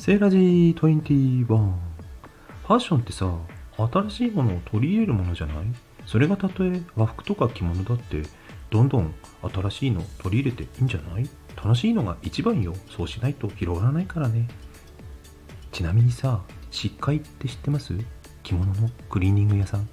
セーラジー21ファッションってさ新しいものを取り入れるものじゃない？それがたとえ和服とか着物だってどんどん新しいの取り入れていいんじゃない？楽しいのが一番よ。そうしないと広がらないからね。ちなみにさ、しっって知ってます？着物のクリーニング屋さん。